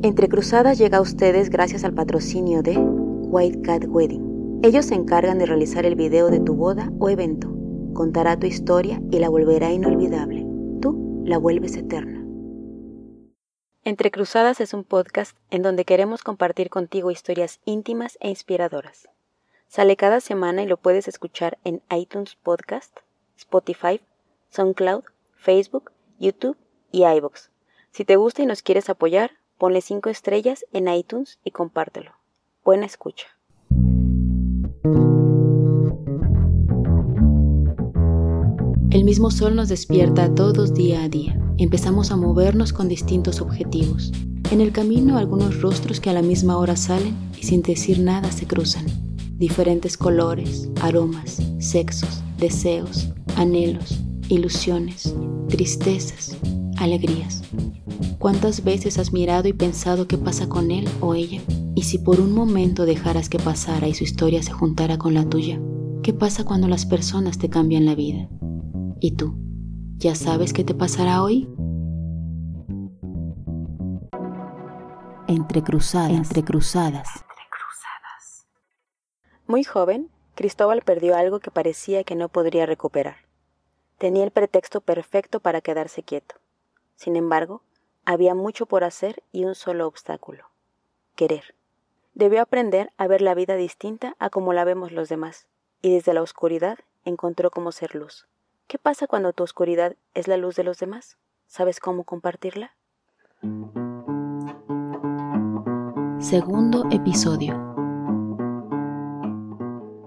Entre Cruzadas llega a ustedes gracias al patrocinio de White Cat Wedding. Ellos se encargan de realizar el video de tu boda o evento. Contará tu historia y la volverá inolvidable. Tú la vuelves eterna. Entre Cruzadas es un podcast en donde queremos compartir contigo historias íntimas e inspiradoras. Sale cada semana y lo puedes escuchar en iTunes Podcast, Spotify, SoundCloud, Facebook, YouTube y iVoox. Si te gusta y nos quieres apoyar, ponle 5 estrellas en iTunes y compártelo. Buena escucha. El mismo sol nos despierta a todos día a día. Empezamos a movernos con distintos objetivos. En el camino algunos rostros que a la misma hora salen y sin decir nada se cruzan. Diferentes colores, aromas, sexos, deseos, anhelos, ilusiones, tristezas, alegrías. ¿Cuántas veces has mirado y pensado qué pasa con él o ella? Y si por un momento dejaras que pasara y su historia se juntara con la tuya, ¿qué pasa cuando las personas te cambian la vida? ¿Y tú? ¿Ya sabes qué te pasará hoy? Entre cruzadas, entre cruzadas. Muy joven, Cristóbal perdió algo que parecía que no podría recuperar. Tenía el pretexto perfecto para quedarse quieto. Sin embargo, había mucho por hacer y un solo obstáculo, querer. Debió aprender a ver la vida distinta a como la vemos los demás, y desde la oscuridad encontró cómo ser luz. ¿Qué pasa cuando tu oscuridad es la luz de los demás? ¿Sabes cómo compartirla? Segundo episodio.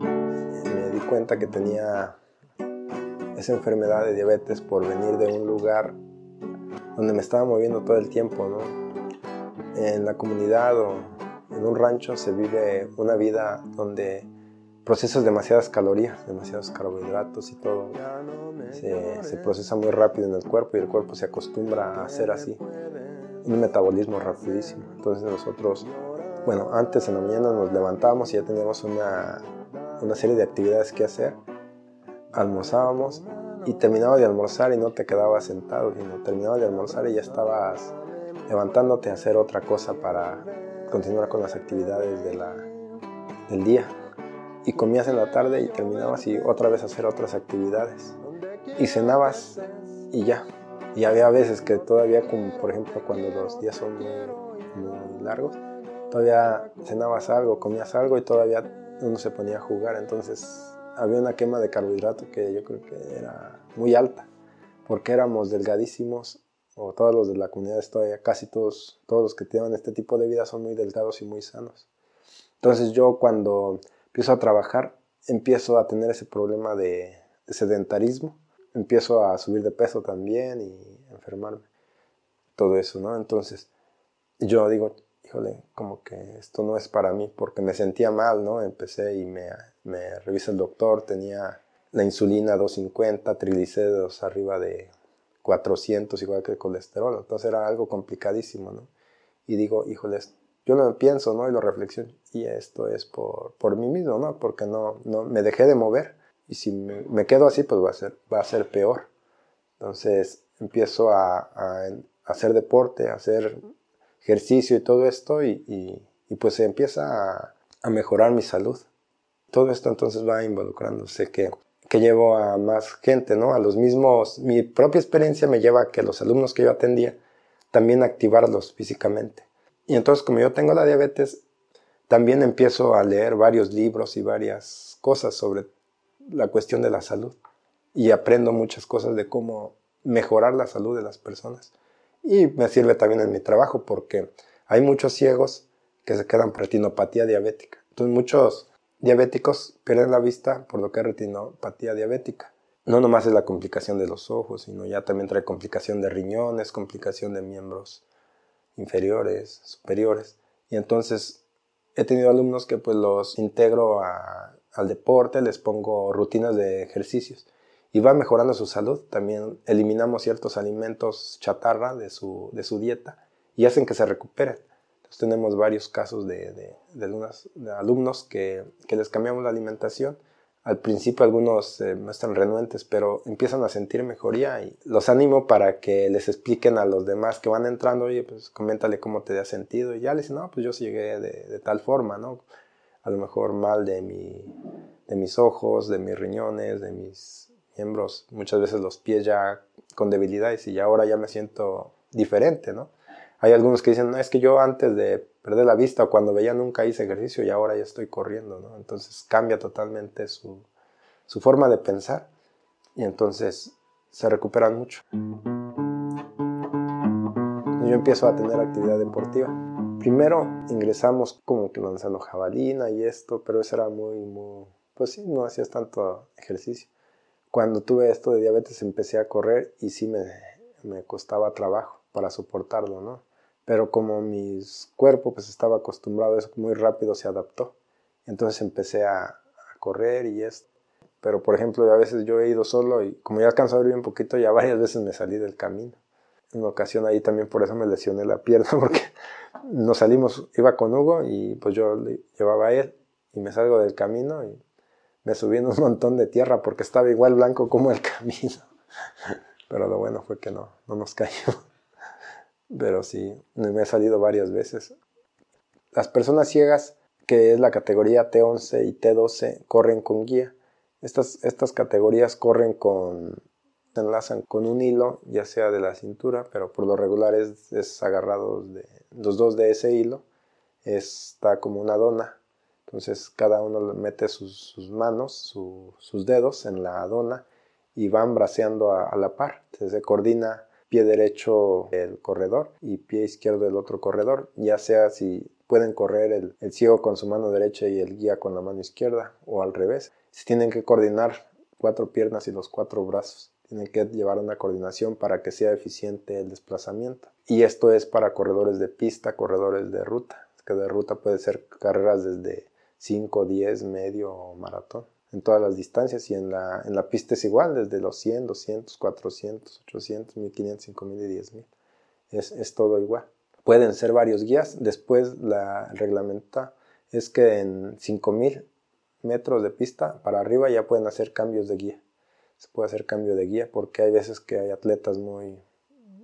Me di cuenta que tenía esa enfermedad de diabetes por venir de un lugar donde me estaba moviendo todo el tiempo, ¿no? En la comunidad o en un rancho se vive una vida donde procesas demasiadas calorías, demasiados carbohidratos y todo. Se, se, procesa muy rápido en el cuerpo y el cuerpo se acostumbra a hacer así. Un metabolismo rapidísimo. Entonces nosotros, bueno, antes en la mañana nos levantábamos y ya teníamos una, una serie de actividades que hacer. Almorzábamos y terminaba de almorzar y no te quedabas sentado, sino terminaba de almorzar y ya estabas levantándote a hacer otra cosa para continuar con las actividades de la, del día. Y comías en la tarde y terminabas y otra vez hacer otras actividades. Y cenabas y ya. Y había veces que todavía, como por ejemplo cuando los días son muy, muy largos, todavía cenabas algo, comías algo y todavía uno se ponía a jugar. Entonces había una quema de carbohidrato que yo creo que era muy alta, porque éramos delgadísimos, o todos los de la comunidad estoy, casi todos, todos los que tienen este tipo de vida son muy delgados y muy sanos. Entonces yo cuando empiezo a trabajar, empiezo a tener ese problema de, sedentarismo, empiezo a subir de peso también y enfermarme, todo eso, ¿no? Entonces yo digo, híjole, como que esto no es para mí, porque me sentía mal, ¿no? Empecé y me, me revisa el doctor, tenía la insulina 250, triglicéridos arriba de 400, igual que el colesterol, entonces era algo complicadísimo, ¿no? Y digo, híjole, yo lo pienso, ¿no? Y lo reflexiono, y esto es por, por mí mismo, ¿no? Porque no, no, me dejé de mover, y si me, quedo así, pues va a ser, va a ser peor. Entonces empiezo a, a hacer deporte, a hacer ejercicio y todo esto y, pues se empieza a, mejorar mi salud. Todo esto entonces va involucrándose que, que llevo a más gente, ¿no? A los mismos, mi propia experiencia me lleva a que los alumnos que yo atendía también activarlos físicamente. Y entonces como yo tengo la diabetes, también empiezo a leer varios libros y varias cosas sobre la cuestión de la salud. Y aprendo muchas cosas de cómo mejorar la salud de las personas. Y me sirve también en mi trabajo porque hay muchos ciegos que se quedan por retinopatía diabética. Entonces muchos diabéticos pierden la vista por lo que es retinopatía diabética. No nomás es la complicación de los ojos, sino ya también trae complicación de riñones, complicación de miembros inferiores, superiores. Y entonces he tenido alumnos que pues los integro al deporte, les pongo rutinas de ejercicios y va mejorando su salud. También eliminamos ciertos alimentos chatarra de su, de su dieta y hacen que se recuperen. Tenemos varios casos de, de, de, alumnos que, que, les cambiamos la alimentación al principio algunos eh, no están renuentes, pero empiezan a sentir mejoría y los animo para que les expliquen a los demás que van entrando, oye, pues coméntale cómo te has sentido. Y ya les dicen, no, pues yo llegué de, de, tal forma, ¿no? A lo mejor mal de, mi, de mis ojos, de mis riñones, de mis miembros, muchas veces los pies ya con debilidades y ahora ya me siento diferente, ¿no? Hay algunos que dicen, no, es que yo antes de perder la vista o cuando veía nunca hice ejercicio y ahora ya estoy corriendo, ¿no? Entonces cambia totalmente su, su forma de pensar y entonces se recuperan mucho. Yo empiezo a tener actividad deportiva. Primero ingresamos como que lanzando jabalina y esto, pero eso era muy, muy, pues sí, no hacías tanto ejercicio. Cuando tuve esto de diabetes empecé a correr y sí me, me costaba trabajo para soportarlo, ¿no? pero como mi cuerpo pues estaba acostumbrado a eso, muy rápido se adaptó. Entonces empecé a, correr y esto. Pero por ejemplo, a veces yo he ido solo y como ya alcanzó a ver un poquito, ya varias veces me salí del camino. En ocasión ahí también por eso me lesioné la pierna, porque nos salimos, iba con Hugo y pues yo llevaba a él y me salgo del camino y me subí en un montón de tierra porque estaba igual blanco como el camino. Pero lo bueno fue que no, no nos caímos pero sí, me ha salido varias veces. Las personas ciegas, que es la categoría T11 y T12, corren con guía. Estas, estas categorías corren con, se enlazan con un hilo, ya sea de la cintura, pero por lo regular es, es agarrado de los dos de ese hilo, está como una dona. Entonces cada uno mete sus, manos, sus dedos en la dona y van braceando a, la par. se coordina pie derecho el corredor y pie izquierdo el otro corredor, ya sea si pueden correr el, ciego con su mano derecha y el guía con la mano izquierda o al revés. Si tienen que coordinar cuatro piernas y los cuatro brazos, tienen que llevar una coordinación para que sea eficiente el desplazamiento. Y esto es para corredores de pista, corredores de ruta, que de ruta puede ser carreras desde 5, 10, medio maratón en todas las distancias y en la, en la pista es igual, desde los 100, 200, 400, 800, 1500, 5000 y 10000. Es, es todo igual. Pueden ser varios guías. Después la reglamenta es que en 5000 metros de pista para arriba ya pueden hacer cambios de guía. Se puede hacer cambio de guía porque hay veces que hay atletas muy,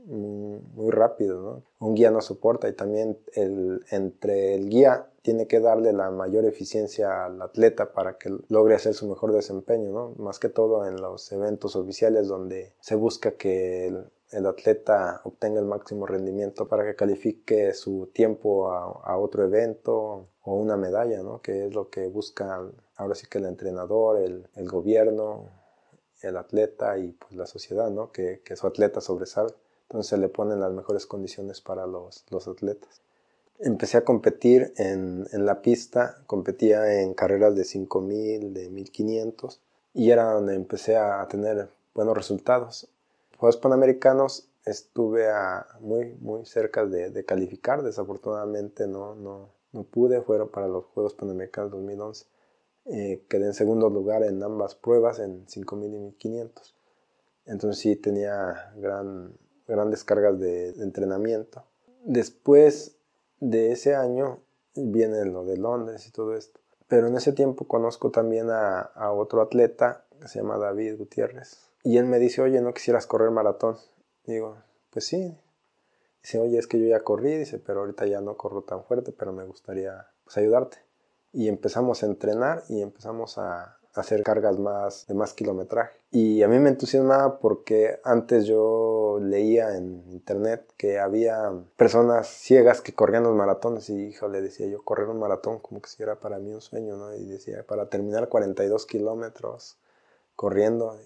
muy, rápido, ¿no? Un guía no soporta y también el, entre el guía tiene que darle la mayor eficiencia al atleta para que logre hacer su mejor desempeño, ¿no? Más que todo en los eventos oficiales donde se busca que el, atleta obtenga el máximo rendimiento para que califique su tiempo a, otro evento o una medalla, ¿no? Que es lo que busca ahora sí que el entrenador, el, gobierno, el atleta y pues la sociedad, ¿no? Que, que su atleta sobresalga. Entonces se le ponen las mejores condiciones para los, los atletas. Empecé a competir en, en, la pista, competía en carreras de 5000, de 1500 y era donde empecé a tener buenos resultados. Juegos Panamericanos estuve muy, muy cerca de, de, calificar, desafortunadamente no, no, no pude, fueron para los Juegos Panamericanos 2011. Eh, quedé en segundo lugar en ambas pruebas, en 5000 y 1500. Entonces sí tenía gran, grandes cargas de, entrenamiento. Después de ese año viene lo de Londres y todo esto. Pero en ese tiempo conozco también a, otro atleta que se llama David Gutiérrez. Y él me dice, oye, ¿no quisieras correr maratón? Digo, pues sí. Dice, oye, es que yo ya corrí, dice, pero ahorita ya no corro tan fuerte, pero me gustaría pues, ayudarte. Y empezamos a entrenar y empezamos a, hacer cargas más de más kilometraje. Y a mí me entusiasmaba porque antes yo leía en internet que había personas ciegas que corrían los maratones y híjole, decía yo, correr un maratón como que si era para mí un sueño, ¿no? Y decía, para terminar 42 kilómetros corriendo,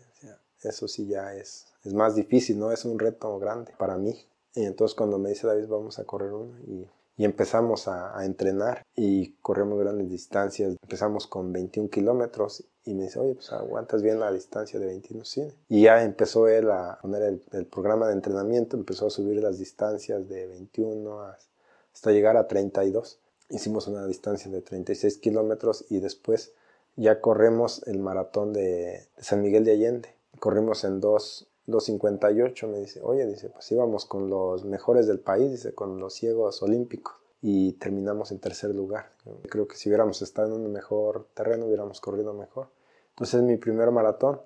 eso sí ya es, es más difícil, ¿no? Es un reto grande para mí. Y entonces cuando me dice David, vamos a correr uno y y empezamos a, entrenar y corremos grandes distancias. Empezamos con 21 kilómetros y me dice, oye, pues aguantas bien la distancia de 21, sí. Y ya empezó él a poner el, programa de entrenamiento, empezó a subir las distancias de 21 hasta llegar a 32. Hicimos una distancia de 36 kilómetros y después ya corremos el maratón de, San Miguel de Allende. Corrimos en dos, 2.58 me dice, oye, dice, pues íbamos con los mejores del país, dice, con los ciegos olímpicos y terminamos en tercer lugar. Creo que si hubiéramos estado en un mejor terreno hubiéramos corrido mejor. Entonces es mi primer maratón.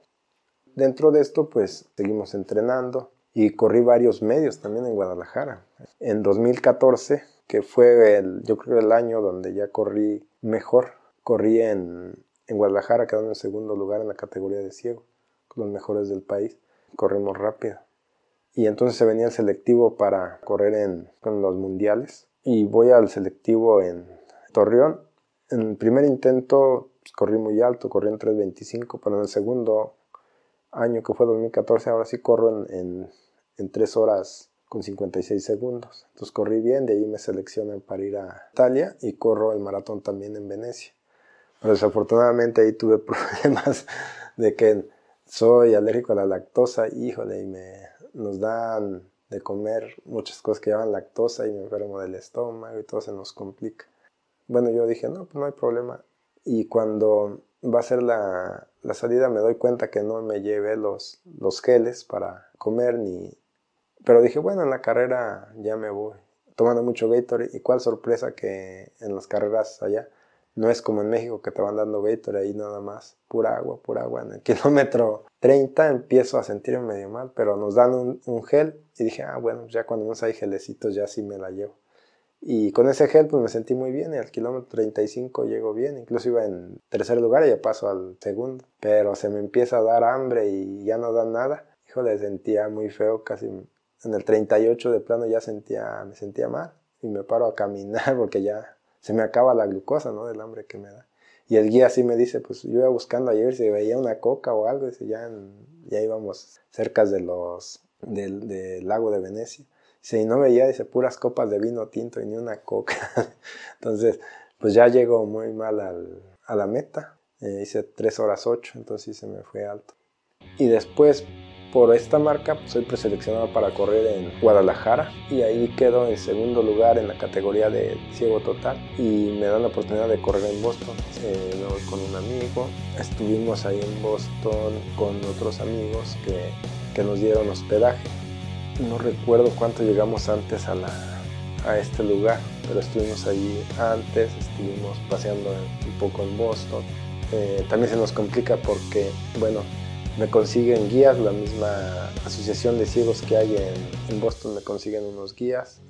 Dentro de esto, pues seguimos entrenando y corrí varios medios también en Guadalajara. En 2014, que fue el, yo creo el año donde ya corrí mejor, corrí en, en Guadalajara, quedando en segundo lugar en la categoría de ciego, con los mejores del país. Corrimos rápido. Y entonces se venía el selectivo para correr en, con los mundiales. Y voy al selectivo en Torreón. En el primer intento pues, corrí muy alto, corrí en 3.25, pero en el segundo año que fue 2014, ahora sí corro en, en, 3 horas con 56 segundos. Entonces corrí bien, de ahí me seleccionan para ir a Italia y corro el maratón también en Venecia. Pero desafortunadamente ahí tuve problemas de que soy alérgico a la lactosa, híjole, y me nos dan de comer muchas cosas que llevan lactosa y me enfermo del estómago y todo se nos complica. Bueno, yo dije, no, pues no hay problema, y cuando va a ser la, salida me doy cuenta que no me llevé los, los geles para comer ni... Pero dije, bueno, en la carrera ya me voy. Tomando mucho Gatorade y cuál sorpresa que en las carreras allá no es como en México que te van dando Gatorade ahí nada más, pura agua, pura agua. En el kilómetro 30 empiezo a sentirme medio mal, pero nos dan un, gel y dije, ah, bueno, ya cuando no hay gelecitos ya sí me la llevo. Y con ese gel pues me sentí muy bien y al kilómetro 35 llego bien, incluso iba en tercer lugar y ya paso al segundo. Pero se me empieza a dar hambre y ya no da nada. Híjole, sentía muy feo, casi en el 38 de plano ya sentía, me sentía mal y me paro a caminar porque ya se me acaba la glucosa, ¿no? Del hambre que me da. Y el guía así me dice, pues yo iba buscando ayer si veía una coca o algo, y ya, ya íbamos cerca de los, del, lago de Venecia. Si no veía, dice, puras copas de vino tinto y ni una coca. entonces, pues ya llegó muy mal a la meta. Eh, hice 3 horas 8, entonces sí se me fue alto. Y después, por esta marca, soy preseleccionado para correr en Guadalajara y ahí quedo en segundo lugar en la categoría de ciego total y me dan la oportunidad de correr en Boston. Eh, con un amigo, estuvimos ahí en Boston con otros amigos que, que nos dieron hospedaje no recuerdo cuánto llegamos antes a, la, a este lugar, pero estuvimos allí antes, estuvimos paseando un poco en Boston. Eh, también se nos complica porque, bueno, me consiguen guías, la misma asociación de ciegos que hay en, Boston me consiguen unos guías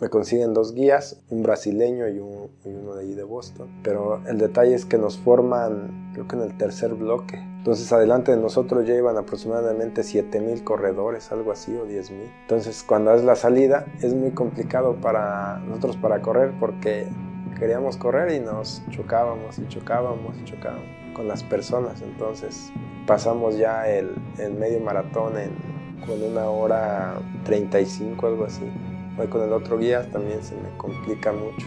me consiguen dos guías, un brasileño y, uno de ahí de Boston. Pero el detalle es que nos forman, creo que en el tercer bloque. Entonces adelante de nosotros ya iban aproximadamente 7.000 corredores, algo así, o 10.000. Entonces cuando es la salida es muy complicado para nosotros para correr porque queríamos correr y nos chocábamos y chocábamos y chocábamos con las personas. Entonces pasamos ya el, el medio maratón en, con una hora 35, algo así. Hoy con el otro guía también se me complica mucho.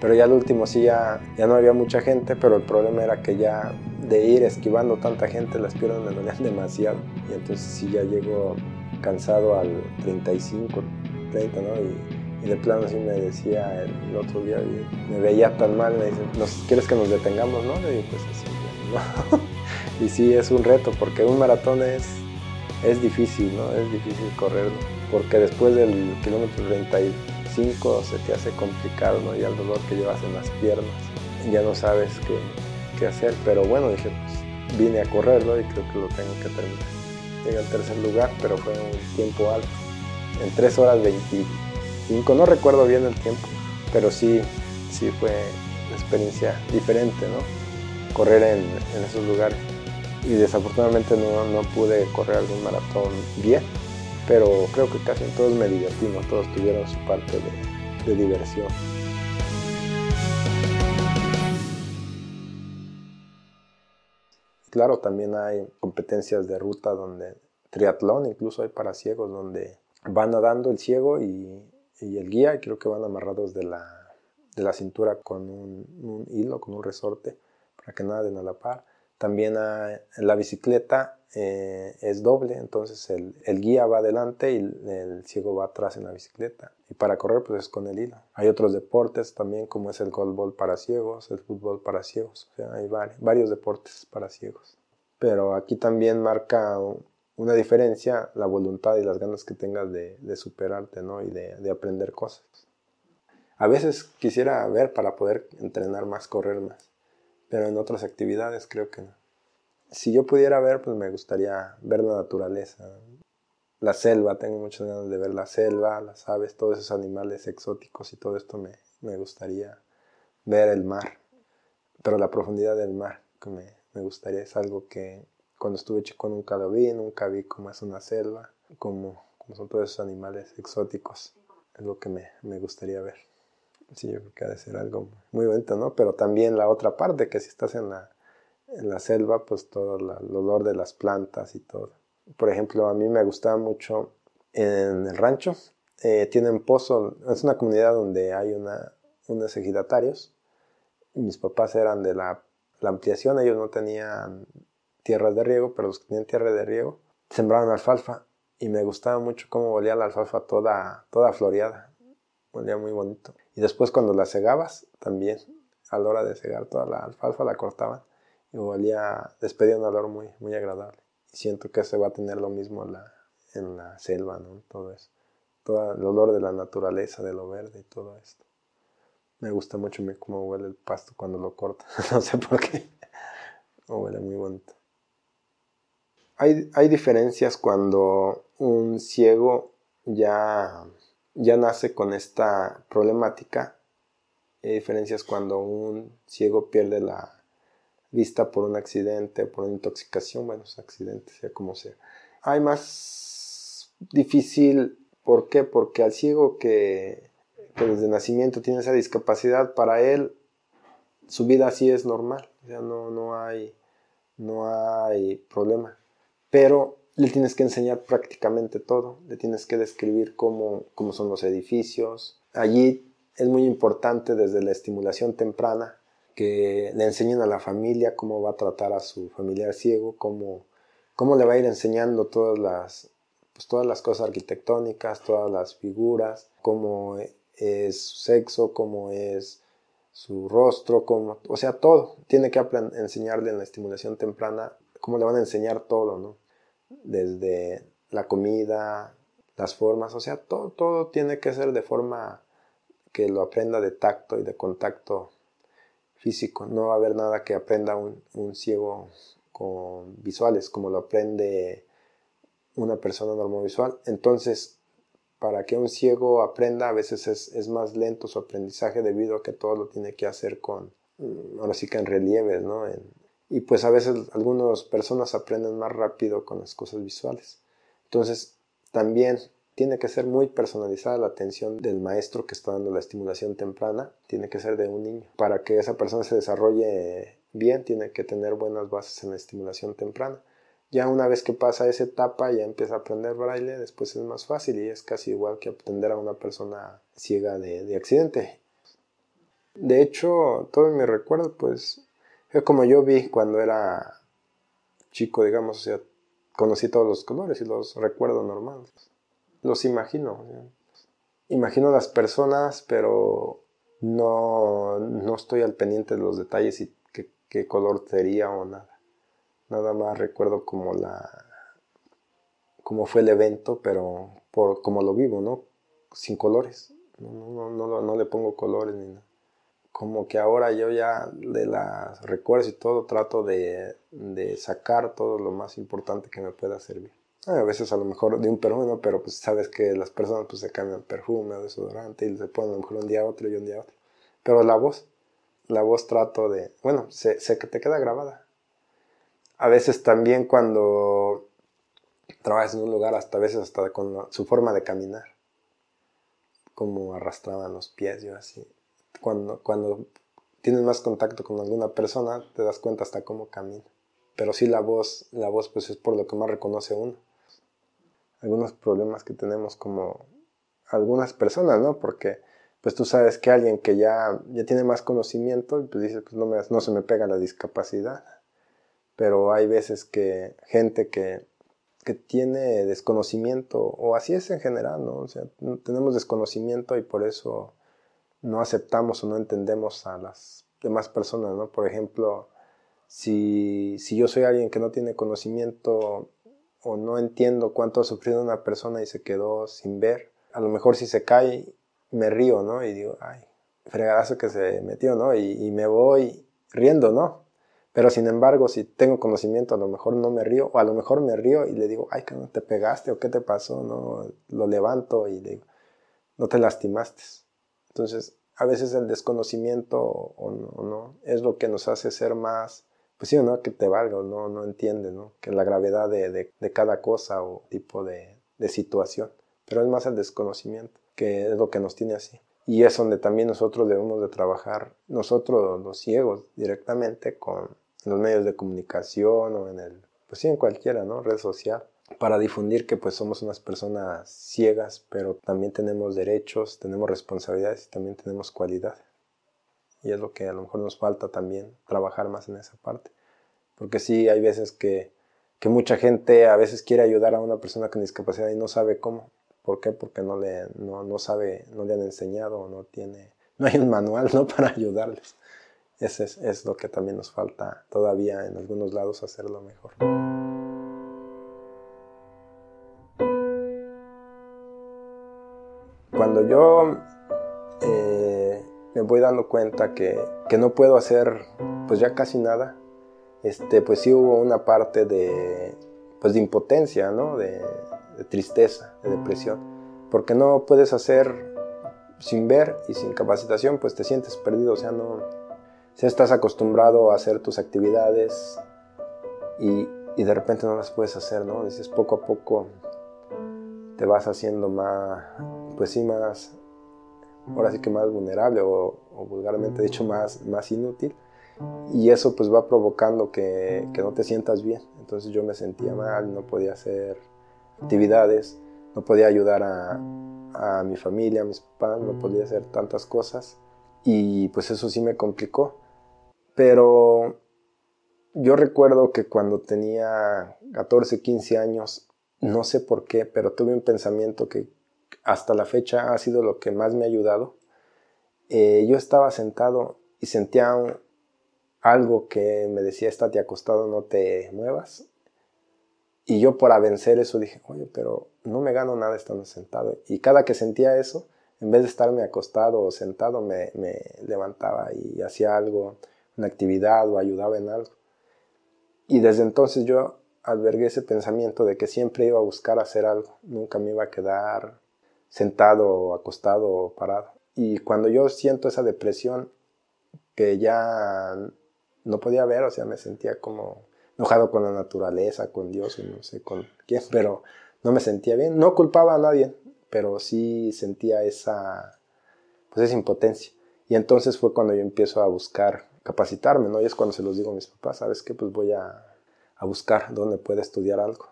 Pero ya al último sí ya, ya no había mucha gente, pero el problema era que ya de ir esquivando tanta gente las piernas me dolían demasiado. Y entonces sí ya llego cansado al 35, 30, ¿no? Y, de plano sí me decía el, otro día, me veía tan mal, me dice, ¿quieres que nos detengamos, no? Le digo, pues así, y sí es un reto, porque un maratón es, es difícil, ¿no? Es difícil correrlo porque después del kilómetro 35 se te hace complicado, ¿no? Ya el dolor que llevas en las piernas, ya no sabes qué, qué hacer, pero bueno, dije, pues vine a correrlo y creo que lo tengo que terminar. Llegué al tercer lugar, pero fue un tiempo alto, en 3 horas 25, no recuerdo bien el tiempo, pero sí, sí fue una experiencia diferente, ¿no? Correr en, esos lugares. Y desafortunadamente no, no pude correr algún maratón bien, pero creo que casi todos me divertimos, todos tuvieron su parte de, diversión. Claro, también hay competencias de ruta donde triatlón, incluso hay para ciegos donde van nadando el ciego y, el guía, y creo que van amarrados de la, de la cintura con un, hilo, con un resorte, para que naden a la par. También en la bicicleta eh, es doble, entonces el, guía va adelante y el, ciego va atrás en la bicicleta. Y para correr pues es con el hilo. Hay otros deportes también como es el golbol para ciegos, el fútbol para ciegos, o sea, hay varios, deportes para ciegos. Pero aquí también marca una diferencia la voluntad y las ganas que tengas de, superarte ¿no? y de, de aprender cosas. A veces quisiera ver para poder entrenar más, correr más pero en otras actividades creo que no. si yo pudiera ver, pues me gustaría ver la naturaleza, la selva, tengo muchas ganas de ver la selva, las aves, todos esos animales exóticos y todo esto me, me gustaría ver el mar, pero la profundidad del mar que me, me gustaría es algo que cuando estuve chico nunca lo vi, nunca vi cómo es una selva, cómo, cómo son todos esos animales exóticos, es lo que me, me gustaría ver. Sí, yo creo que ha de ser algo muy bonito, ¿no? Pero también la otra parte, que si estás en la, en la selva, pues todo el olor de las plantas y todo. Por ejemplo, a mí me gustaba mucho en el rancho, eh, tienen pozo, es una comunidad donde hay una, unos ejidatarios. Mis papás eran de la, la, ampliación, ellos no tenían tierras de riego, pero los que tenían tierra de riego sembraban alfalfa y me gustaba mucho cómo olía la alfalfa toda, toda floreada, olía muy bonito. Y después cuando la segabas, también a la hora de segar toda la alfalfa la cortaban y olía, despedía un olor muy, muy agradable. Y siento que se va a tener lo mismo en la, en la selva, ¿no? Todo eso. Todo el olor de la naturaleza, de lo verde y todo esto. Me gusta mucho cómo huele el pasto cuando lo corta. no sé por qué. huele muy bonito. Hay, hay diferencias cuando un ciego ya, ya nace con esta problemática. Hay diferencias cuando un ciego pierde la vista por un accidente, por una intoxicación, bueno, es accidente, sea como sea. Hay más difícil, ¿por qué? Porque al ciego que, desde nacimiento tiene esa discapacidad, para él su vida así es normal, sea, no, no, hay, no hay problema. Pero le tienes que enseñar prácticamente todo, le tienes que describir cómo, cómo son los edificios. Allí es muy importante desde la estimulación temprana que le enseñen a la familia cómo va a tratar a su familiar ciego, cómo, cómo le va a ir enseñando todas las, pues, todas las cosas arquitectónicas, todas las figuras, cómo es su sexo, cómo es su rostro, cómo, o sea, todo. Tiene que enseñarle en la estimulación temprana cómo le van a enseñar todo, ¿no? Desde la comida, las formas, o sea, todo, todo tiene que ser de forma que lo aprenda de tacto y de contacto físico. No va a haber nada que aprenda un, ciego con visuales como lo aprende una persona normovisual. Entonces, para que un ciego aprenda, a veces es, más lento su aprendizaje debido a que todo lo tiene que hacer con, ahora sí que en relieves, ¿no? Y pues a veces algunas personas aprenden más rápido con las cosas visuales. Entonces, también tiene que ser muy personalizada la atención del maestro que está dando la estimulación temprana, tiene que ser de un niño. Para que esa persona se desarrolle bien, tiene que tener buenas bases en la estimulación temprana. Ya una vez que pasa esa etapa, ya empieza a aprender braille, después es más fácil y es casi igual que aprender a una persona ciega de, accidente. De hecho, todo mi recuerdo, pues, es como yo vi cuando era chico, digamos, o sea, conocí todos los colores y los recuerdo normales los imagino. Imagino las personas, pero no, no estoy al pendiente de los detalles y qué, color sería o nada. Nada más recuerdo como la cómo fue el evento, pero por como lo vivo, ¿no? Sin colores. No, no, no, le pongo colores ni nada. Como que ahora yo ya de las recuerdos y todo trato de, de sacar todo lo más importante que me pueda servir. A veces a lo mejor de un perfume, pero pues sabes que las personas pues se cambian perfume o desodorante y se ponen a lo mejor un día otro y un día otro. Pero la voz, la voz trato de, bueno, sé, sé que te queda grabada. A veces también cuando trabajas en un lugar, hasta a veces hasta con su forma de caminar, como arrastraban los pies, yo así. Cuando, cuando tienes más contacto con alguna persona, te das cuenta hasta cómo camina. Pero sí la voz, la voz pues es por lo que más reconoce uno algunos problemas que tenemos como algunas personas, ¿no? Porque pues tú sabes que alguien que ya, ya tiene más conocimiento, pues dice, pues no, me, no se me pega la discapacidad. Pero hay veces que gente que, que tiene desconocimiento, o así es en general, ¿no? O sea, tenemos desconocimiento y por eso no aceptamos o no entendemos a las demás personas, ¿no? Por ejemplo, si, si yo soy alguien que no tiene conocimiento o no entiendo cuánto ha sufrido una persona y se quedó sin ver. A lo mejor si se cae me río, ¿no? Y digo, ay, fregadazo que se metió, ¿no? Y, me voy riendo, ¿no? Pero sin embargo, si tengo conocimiento, a lo mejor no me río, o a lo mejor me río y le digo, ay, que no te pegaste, o qué te pasó, ¿no? Lo levanto y le digo, no te lastimaste. Entonces, a veces el desconocimiento o no, es lo que nos hace ser más, pues sí o no, que te valga, no, no entiende, ¿no? Que la gravedad de, de, cada cosa o tipo de, de situación. Pero es más el desconocimiento, que es lo que nos tiene así. Y es donde también nosotros debemos de trabajar, nosotros los ciegos, directamente con los medios de comunicación o en el, pues sí, en cualquiera, ¿no? Red social, para difundir que pues somos unas personas ciegas, pero también tenemos derechos, tenemos responsabilidades y también tenemos cualidades. Y es lo que a lo mejor nos falta también, trabajar más en esa parte. Porque sí, hay veces que, que mucha gente a veces quiere ayudar a una persona con discapacidad y no sabe cómo. ¿Por qué? Porque no le, no, no sabe, no le han enseñado no tiene, no hay un manual, ¿no? Para ayudarles. Eso es, es lo que también nos falta todavía en algunos lados hacerlo mejor. Cuando yo eh, me voy dando cuenta que, que, no puedo hacer pues ya casi nada, este, pues sí hubo una parte de, pues de impotencia, ¿no? de, tristeza, de depresión, porque no puedes hacer sin ver y sin capacitación, pues te sientes perdido, o sea, no, si estás acostumbrado a hacer tus actividades y, y, de repente no las puedes hacer, ¿no? Dices, poco a poco te vas haciendo más, pues sí, más, ahora sí que más vulnerable o, o vulgarmente dicho más, más inútil y eso pues va provocando que, que no te sientas bien. Entonces yo me sentía mal, no podía hacer actividades, no podía ayudar a, a mi familia, a mis papás, no podía hacer tantas cosas y pues eso sí me complicó. Pero yo recuerdo que cuando tenía 14, 15 años, no sé por qué, pero tuve un pensamiento que hasta la fecha ha sido lo que más me ha ayudado. Eh, yo estaba sentado y sentía algo que me decía, estate acostado, no te muevas. Y yo para vencer eso dije, oye, pero no me gano nada estando sentado. Y cada que sentía eso, en vez de estarme acostado o sentado, me, levantaba y hacía algo, una actividad o ayudaba en algo. Y desde entonces yo albergué ese pensamiento de que siempre iba a buscar hacer algo, nunca me iba a quedar sentado acostado o parado. Y cuando yo siento esa depresión que ya no podía ver, o sea, me sentía como enojado con la naturaleza, con Dios, no sé con quién, pero no me sentía bien. No culpaba a nadie, pero sí sentía esa, pues esa impotencia. Y entonces fue cuando yo empiezo a buscar capacitarme, ¿no? Y es cuando se los digo a mis papás, ¿sabes qué? Pues voy a, a buscar dónde pueda estudiar algo.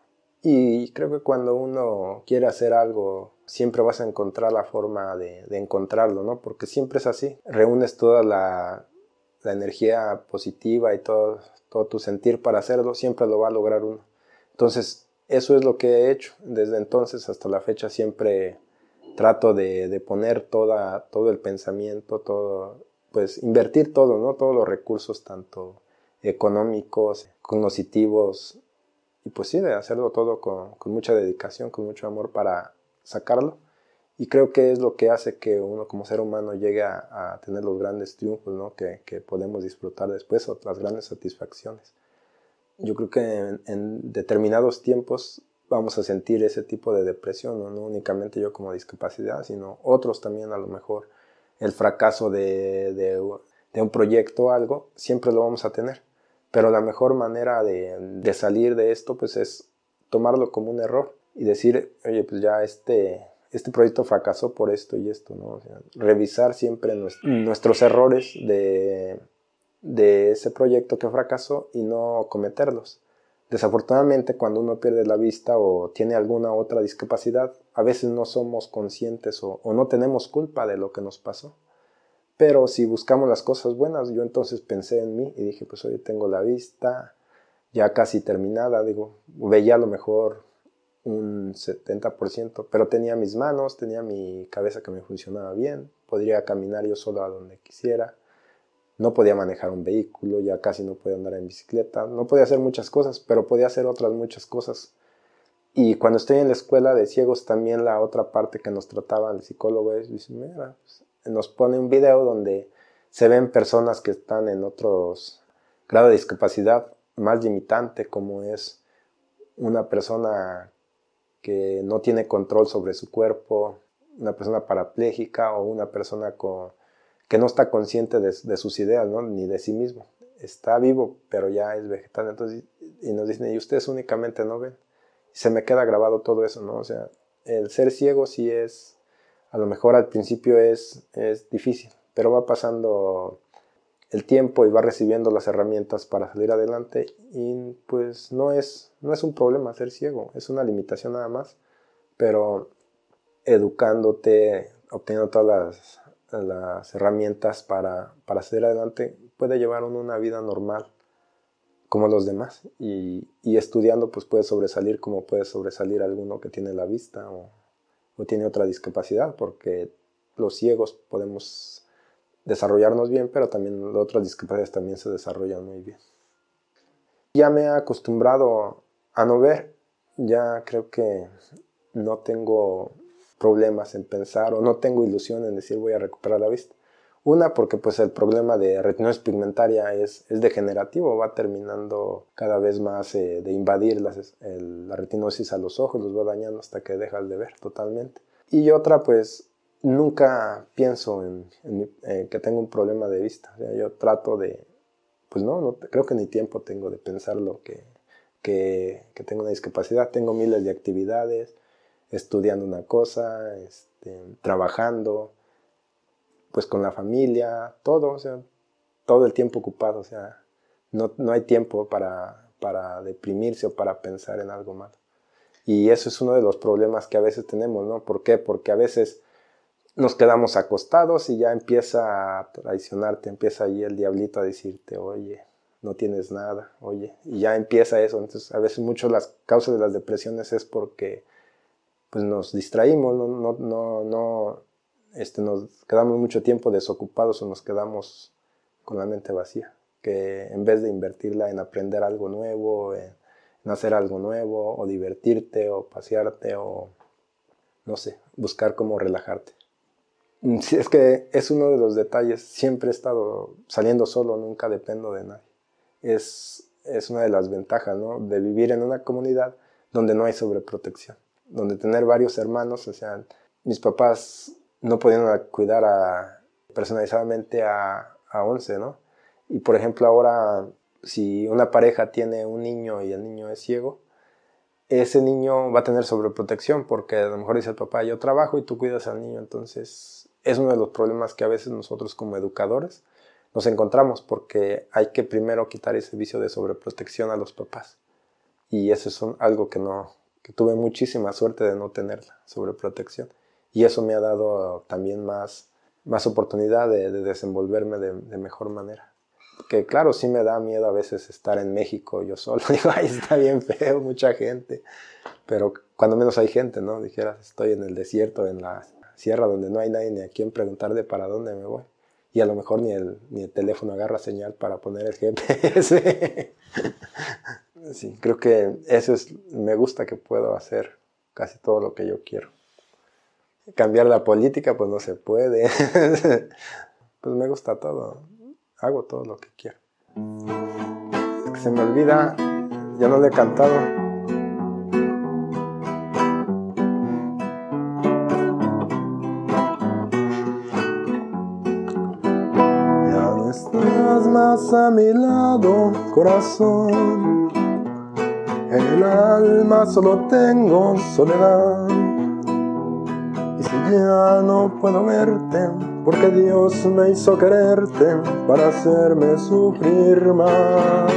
Y creo que cuando uno quiere hacer algo, siempre vas a encontrar la forma de, encontrarlo, ¿no? Porque siempre es así. Reúnes toda la, la energía positiva y todo, todo tu sentir para hacerlo, siempre lo va a lograr uno. Entonces, eso es lo que he hecho. Desde entonces hasta la fecha siempre trato de, de poner toda, todo el pensamiento, todo, pues invertir todo, ¿no? Todos los recursos, tanto económicos, cognitivos, y pues sí, de hacerlo todo con, mucha dedicación, con mucho amor para sacarlo. Y creo que es lo que hace que uno como ser humano llegue a, tener los grandes triunfos ¿no? que, que, podemos disfrutar después o las grandes satisfacciones. Yo creo que en, determinados tiempos vamos a sentir ese tipo de depresión, ¿no? únicamente yo como discapacidad, sino otros también a lo mejor. El fracaso de, de, de un proyecto o algo, siempre lo vamos a tener. Pero la mejor manera de, de salir de esto pues es tomarlo como un error y decir, oye, pues ya este, este proyecto fracasó por esto y esto, ¿no? revisar siempre nuestros errores de, de ese proyecto que fracasó y no cometerlos. Desafortunadamente, cuando uno pierde la vista o tiene alguna otra discapacidad, a veces no somos conscientes o, o, no tenemos culpa de lo que nos pasó. Pero si buscamos las cosas buenas, yo entonces pensé en mí y dije, pues hoy tengo la vista ya casi terminada, digo, veía a lo mejor un 70%, pero tenía mis manos, tenía mi cabeza que me funcionaba bien, podría caminar yo solo a donde quisiera, no podía manejar un vehículo, ya casi no podía andar en bicicleta, no podía hacer muchas cosas, pero podía hacer otras muchas cosas. Y cuando estoy en la escuela de ciegos, también la otra parte que nos trataba el psicólogo es, pues, nos pone un video donde se ven personas que están en otros grado de discapacidad más limitante como es una persona que no tiene control sobre su cuerpo, una persona parapléjica o una persona que no está consciente de, sus ideas, ni de sí mismo. Está vivo, pero ya es vegetal. Entonces, y nos dicen, y ustedes únicamente no ven. Se me queda grabado todo eso, ¿no? O sea, el ser ciego sí es, a lo mejor al principio es, es difícil, pero va pasando el tiempo y va recibiendo las herramientas para salir adelante y pues no es, no es un problema ser ciego, es una limitación nada más, pero educándote, obteniendo todas las, herramientas para, para salir adelante, puede llevar uno una vida normal como los demás y, estudiando pues puede sobresalir como puede sobresalir alguno que tiene la vista o tiene otra discapacidad porque los ciegos podemos desarrollarnos bien, pero también otras discapacidades también se desarrollan muy bien. Ya me he acostumbrado a no ver, ya creo que no tengo problemas en pensar o no tengo ilusión en decir voy a recuperar la vista. Una, porque pues el problema de retinosis pigmentaria es, es degenerativo, va terminando cada vez más eh, de invadir la, la retinosis a los ojos, los va dañando hasta que dejas de ver totalmente. Y otra, pues nunca pienso en, que tengo un problema de vista. yo trato de, pues no, no, creo que ni tiempo tengo de pensar lo que, que, tengo una discapacidad. Tengo miles de actividades, estudiando una cosa, este, trabajando, pues con la familia, todo, o sea, todo el tiempo ocupado, o sea, no, no hay tiempo para, para deprimirse o para pensar en algo malo. Y eso es uno de los problemas que a veces tenemos, ¿no? ¿Por qué? Porque a veces nos quedamos acostados y ya empieza a traicionarte, empieza ahí el diablito a decirte, oye, no tienes nada, oye, y ya empieza eso. Entonces, a veces muchas las causas de las depresiones es porque pues nos distraímos, no, no, no este, nos quedamos mucho tiempo desocupados o nos quedamos con la mente vacía, que en vez de invertirla en aprender algo nuevo, en hacer algo nuevo, o divertirte, o pasearte, o no sé, buscar cómo relajarte. Mm, sí, es que es uno de los detalles. Siempre he estado saliendo solo, nunca dependo de nadie. Es, es una de las ventajas, ¿no? De vivir en una comunidad donde no hay sobreprotección. Donde tener varios hermanos, o sea, mis papás no podían cuidar personalizadamente a, a 11, ¿no? Y por ejemplo, ahora, si una pareja tiene un niño y el niño es ciego, ese niño va a tener sobreprotección porque a lo mejor dice el papá, yo trabajo y tú cuidas al niño, entonces es uno de los problemas que a veces nosotros como educadores nos encontramos porque hay que primero quitar ese vicio de sobreprotección a los papás. Y eso es algo que no, que tuve muchísima suerte de no tenerla, sobreprotección. Y eso me ha dado también más, más oportunidad de, desenvolverme de, mejor manera. Que claro, sí me da miedo a veces estar en México yo solo. Digo, ay, está bien feo, mucha gente. Pero cuando menos hay gente, ¿no? Dijeras, estoy en el desierto, en la sierra donde no hay nadie ni a quien preguntar de para dónde me voy. Y a lo mejor ni el, ni el teléfono agarra señal para poner el GPS. sí, creo que eso es, me gusta que puedo hacer casi todo lo que yo quiero. Cambiar la política, pues no se puede. pues me gusta todo. Hago todo lo que quiero. Se me olvida, ya no le he cantado. a mi lado, corazón. En el alma solo tengo soledad. Y ya no puedo verte, porque Dios me hizo quererte para hacerme sufrir más.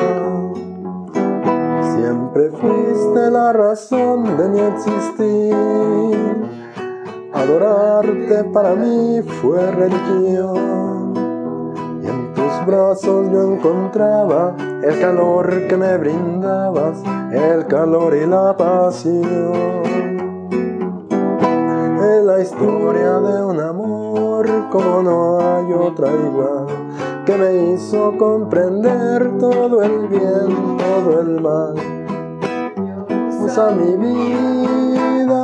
Siempre fuiste la razón de mi existir. Adorarte para mí fue religión brazos yo encontraba el calor que me brindabas, el calor y la pasión. La historia de un amor como no hay otra igual, que me hizo comprender todo el bien, todo el mal. Usa mi vida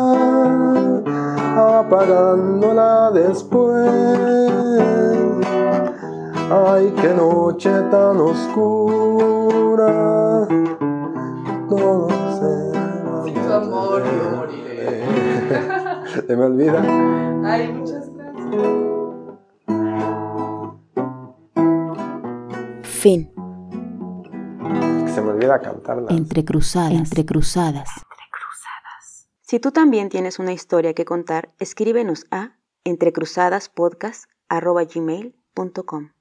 apagándola después Ay, qué noche tan oscura. Todo se Sin tu amor yo moriré. Se me olvida. Ay, muchas gracias. Fin. Se me olvida cantarla. Entre cruzadas. Entre cruzadas. Si tú también tienes una historia que contar, escríbenos a entrecruzadaspodcast.gmail.com